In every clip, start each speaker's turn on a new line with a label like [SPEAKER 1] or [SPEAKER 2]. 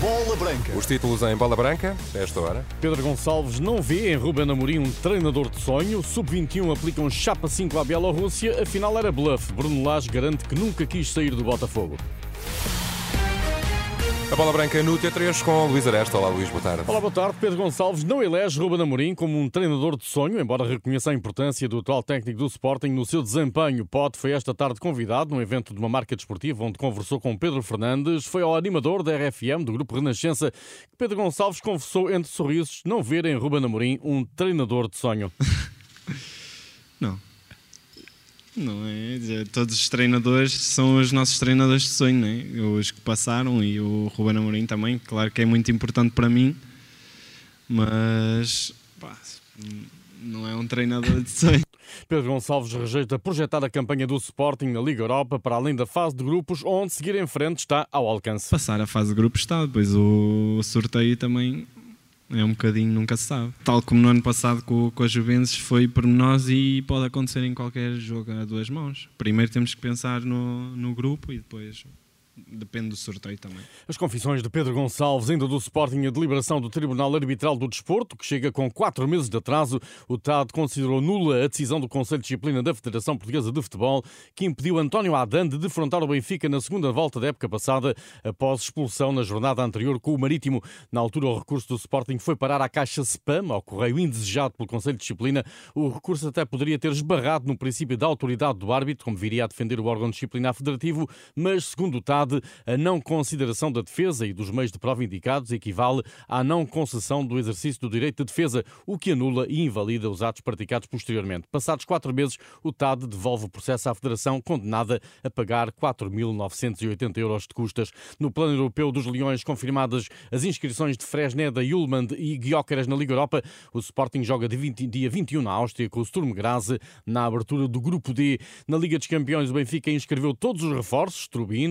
[SPEAKER 1] Bola Branca.
[SPEAKER 2] Os títulos em bola branca, esta hora.
[SPEAKER 3] Pedro Gonçalves não vê em Ruben Amorim um treinador de sonho. Sub-21 aplica um chapa 5 à Bielorrússia. Afinal era bluff. Bruno Lage garante que nunca quis sair do Botafogo.
[SPEAKER 2] A bola branca no T3 com Luís Aresta. Olá, Luís, boa tarde.
[SPEAKER 3] Olá, boa tarde. Pedro Gonçalves não elege Ruben Amorim como um treinador de sonho, embora reconheça a importância do atual técnico do Sporting no seu desempenho. Pote foi esta tarde convidado num evento de uma marca desportiva onde conversou com Pedro Fernandes. Foi ao animador da RFM, do Grupo Renascença, que Pedro Gonçalves confessou entre sorrisos não ver em Ruben Amorim um treinador de sonho.
[SPEAKER 4] não. É? Todos os treinadores são os nossos treinadores de sonho, é? Os que passaram e o Ruben Amorim também, claro que é muito importante para mim, mas pá, não é um treinador de sonho.
[SPEAKER 3] Pedro Gonçalves rejeita projetar a campanha do Sporting na Liga Europa para além da fase de grupos, onde seguir em frente está ao alcance.
[SPEAKER 4] Passar a fase de grupos está, depois o sorteio também é um bocadinho, nunca se sabe. Tal como no ano passado com, com a Juventus foi por nós e pode acontecer em qualquer jogo a duas mãos. Primeiro temos que pensar no, no grupo e depois depende do sorteio também.
[SPEAKER 3] As confissões de Pedro Gonçalves, ainda do Sporting, a deliberação do Tribunal Arbitral do Desporto, que chega com quatro meses de atraso. O TAD considerou nula a decisão do Conselho de Disciplina da Federação Portuguesa de Futebol, que impediu António Adan de defrontar o Benfica na segunda volta da época passada, após expulsão na jornada anterior com o Marítimo. Na altura, o recurso do Sporting foi parar à caixa spam, ao correio indesejado pelo Conselho de Disciplina. O recurso até poderia ter esbarrado no princípio da autoridade do árbitro, como viria a defender o órgão disciplinar federativo, mas, segundo o TAD, a não consideração da defesa e dos meios de prova indicados equivale à não concessão do exercício do direito de defesa, o que anula e invalida os atos praticados posteriormente. Passados quatro meses, o TAD devolve o processo à Federação, condenada a pagar 4.980 euros de custas. No plano europeu dos Leões, confirmadas as inscrições de Fresneda, Julmand e Guióqueras na Liga Europa, o Sporting joga de 20, dia 21 na Áustria com o Sturm Graz na abertura do Grupo D. Na Liga dos Campeões, o Benfica inscreveu todos os reforços, Trubin,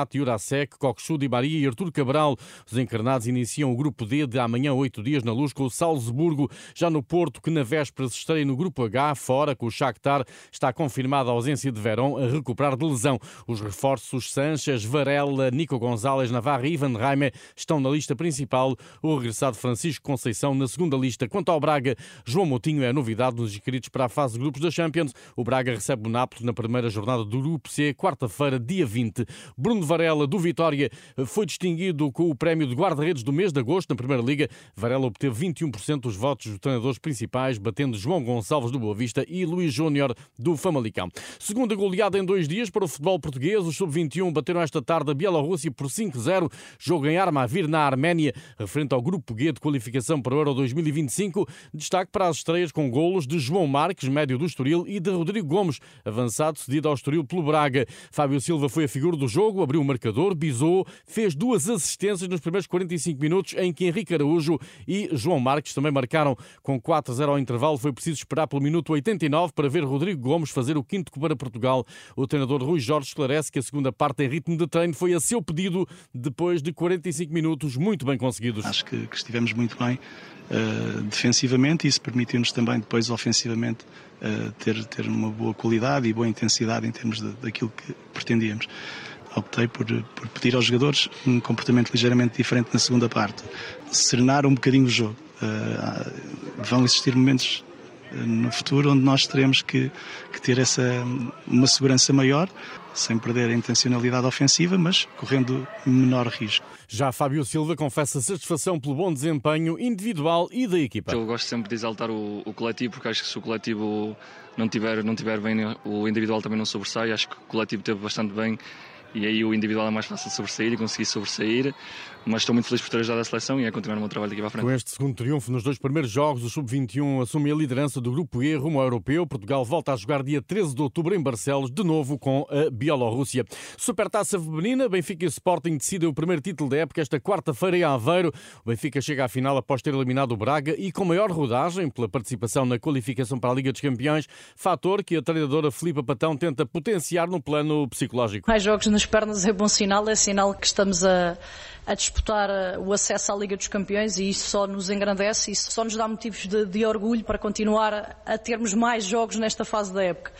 [SPEAKER 3] Bernat, Jurasek, Di Maria e Artur Cabral. Os encarnados iniciam o grupo D de amanhã, oito dias, na luz, com o Salzburgo. Já no Porto, que na véspera se estreia no grupo H, fora com o Shakhtar, está confirmada a ausência de Verón a recuperar de lesão. Os reforços Sanches, Varela, Nico Gonzalez, Navarra e Ivan Raime estão na lista principal. O regressado Francisco Conceição na segunda lista. Quanto ao Braga, João Moutinho é a novidade nos inscritos para a fase de grupos da Champions. O Braga recebe o Nápoles na primeira jornada do Grupo C, quarta-feira, dia 20. Bruno Varela do Vitória foi distinguido com o prémio de guarda-redes do mês de agosto na Primeira Liga. Varela obteve 21% dos votos dos treinadores principais, batendo João Gonçalves do Boa Vista e Luís Júnior do Famalicão. Segunda goleada em dois dias para o futebol português. Os sub-21 bateram esta tarde a Bielorrússia por 5-0. Jogo em arma a vir na Arménia, referente ao Grupo G de qualificação para o Euro 2025. Destaque para as estreias com golos de João Marques, médio do Estoril, e de Rodrigo Gomes, avançado cedido ao Estoril pelo Braga. Fábio Silva foi a figura do jogo, abriu o marcador. Bisou fez duas assistências nos primeiros 45 minutos, em que Henrique Araújo e João Marques também marcaram com 4-0 ao intervalo. Foi preciso esperar pelo minuto 89 para ver Rodrigo Gomes fazer o quinto para Portugal. O treinador Rui Jorge esclarece que a segunda parte em ritmo de treino foi a seu pedido depois de 45 minutos muito bem conseguidos.
[SPEAKER 5] Acho que, que estivemos muito bem uh, defensivamente e isso permitiu-nos também depois ofensivamente uh, ter, ter uma boa qualidade e boa intensidade em termos de, daquilo que pretendíamos optei por, por pedir aos jogadores um comportamento ligeiramente diferente na segunda parte. Serenar um bocadinho o jogo. Uh, vão existir momentos uh, no futuro onde nós teremos que, que, ter essa uma segurança maior, sem perder a intencionalidade ofensiva, mas correndo menor risco.
[SPEAKER 3] Já Fábio Silva confessa satisfação pelo bom desempenho individual e da equipa.
[SPEAKER 6] Eu gosto sempre de exaltar o, o coletivo, porque acho que se o coletivo não tiver, não tiver bem, o individual também não sobressai. Acho que o coletivo teve bastante bem e aí o individual é mais fácil de sobressair e conseguir sobressair mas estou muito feliz por ter ajudado a seleção e a continuar o meu trabalho daqui para frente.
[SPEAKER 3] Com este segundo triunfo nos dois primeiros jogos, o Sub-21 assume a liderança do Grupo E rumo ao Europeu. Portugal volta a jogar dia 13 de outubro em Barcelos, de novo com a Bielorrússia. Supertaça feminina, Benfica e Sporting decidem o primeiro título da época esta quarta-feira em Aveiro. O Benfica chega à final após ter eliminado o Braga e com maior rodagem pela participação na qualificação para a Liga dos Campeões, fator que a treinadora Filipa Patão tenta potenciar no plano psicológico.
[SPEAKER 7] Mais jogos nas pernas é bom sinal, é sinal que estamos a
[SPEAKER 1] a disputar eh, o acesso à Liga dos Campeões e isso só nos engrandece e só nos dá motivos de, de orgulho para continuar a termos mais jogos nesta fase da época.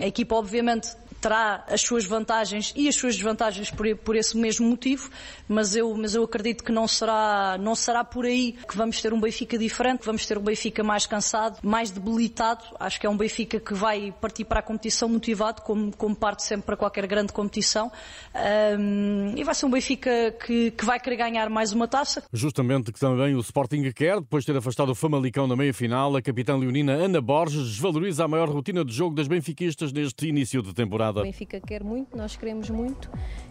[SPEAKER 1] A equipa, obviamente, terá as suas vantagens e as suas desvantagens por, por, esse mesmo motivo, mas eu, mas eu acredito que não será, não será por aí que vamos ter um Benfica diferente, vamos ter um Benfica mais cansado, mais debilitado. Acho que é um Benfica que vai partir para a competição motivado, como, como parte sempre para qualquer grande competição. Um, e vai ser um Benfica que, que vai querer ganhar mais uma taça.
[SPEAKER 3] Justamente que também o Sporting quer, depois de ter afastado o Famalicão na meia-final, a capitã leonina Ana Borges desvaloriza a maior rotina de jogo das benfiquistas neste início de temporada.
[SPEAKER 7] O Benfica quer muito, nós queremos muito.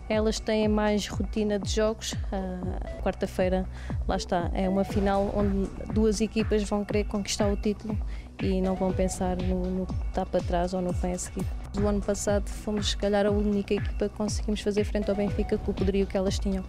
[SPEAKER 7] Elas têm mais rotina de jogos. Uh, Quarta-feira, lá está, é uma final onde duas equipas vão querer conquistar o título e não vão pensar no, no que está para trás ou no que vem a seguir. Do ano passado fomos, se calhar, a única equipa que conseguimos fazer frente ao Benfica com o poderio que elas tinham.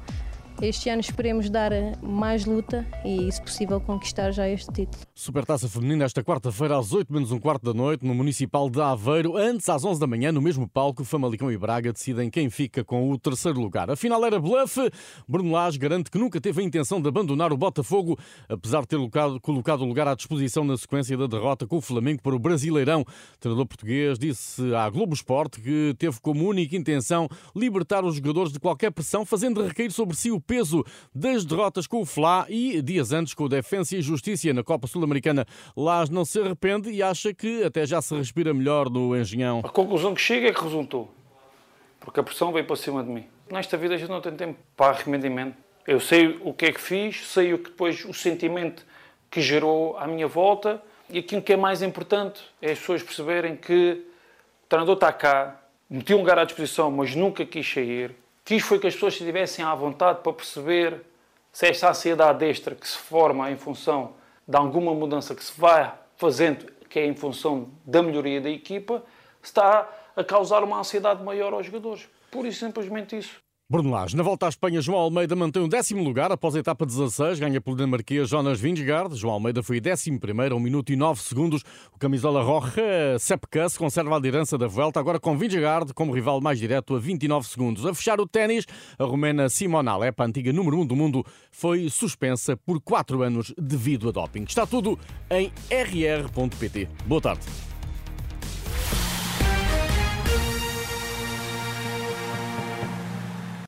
[SPEAKER 7] Este ano esperemos dar mais luta e, se possível, conquistar já este título.
[SPEAKER 3] Supertaça Feminina esta quarta-feira às 8 menos um quarto da noite no Municipal de Aveiro. Antes, às 11 da manhã, no mesmo palco, Famalicão e Braga decidem quem fica com o terceiro lugar. A final era bluff. Bruno Lage garante que nunca teve a intenção de abandonar o Botafogo, apesar de ter colocado o lugar à disposição na sequência da derrota com o Flamengo para o Brasileirão. O treinador português disse à Globo Esporte que teve como única intenção libertar os jogadores de qualquer pressão, fazendo recair sobre si o peso das derrotas com o Fla e dias antes com o Defensa e Justiça na Copa Sul-Americana. Las não se arrepende e acha que até já se respira melhor no Engenhão.
[SPEAKER 8] A conclusão que chega é que resultou, porque a pressão veio para cima de mim. Nesta vida a gente não tem tempo para arrependimento. Eu sei o que é que fiz, sei o que depois o sentimento que gerou à minha volta e aquilo que é mais importante é as pessoas perceberem que o treinador está cá, meti um lugar à disposição, mas nunca quis sair. Quis foi que as pessoas estivessem à vontade para perceber se esta ansiedade extra que se forma em função de alguma mudança que se vai fazendo, que é em função da melhoria da equipa, está a causar uma ansiedade maior aos jogadores. Por isso, simplesmente isso.
[SPEAKER 3] Bruno Lage. Na volta à Espanha, João Almeida mantém o décimo lugar após a etapa 16, ganha pelo dinamarquês Jonas Vingegaard. João Almeida foi décimo primeiro, 1 minuto e 9 segundos. O camisola roja Sepkus conserva a liderança da Vuelta, agora com Vingegaard como rival mais direto a 29 segundos. A fechar o ténis, a romena Simona Alep, a antiga número 1 do mundo, foi suspensa por 4 anos devido a doping. Está tudo em rr.pt. Boa tarde.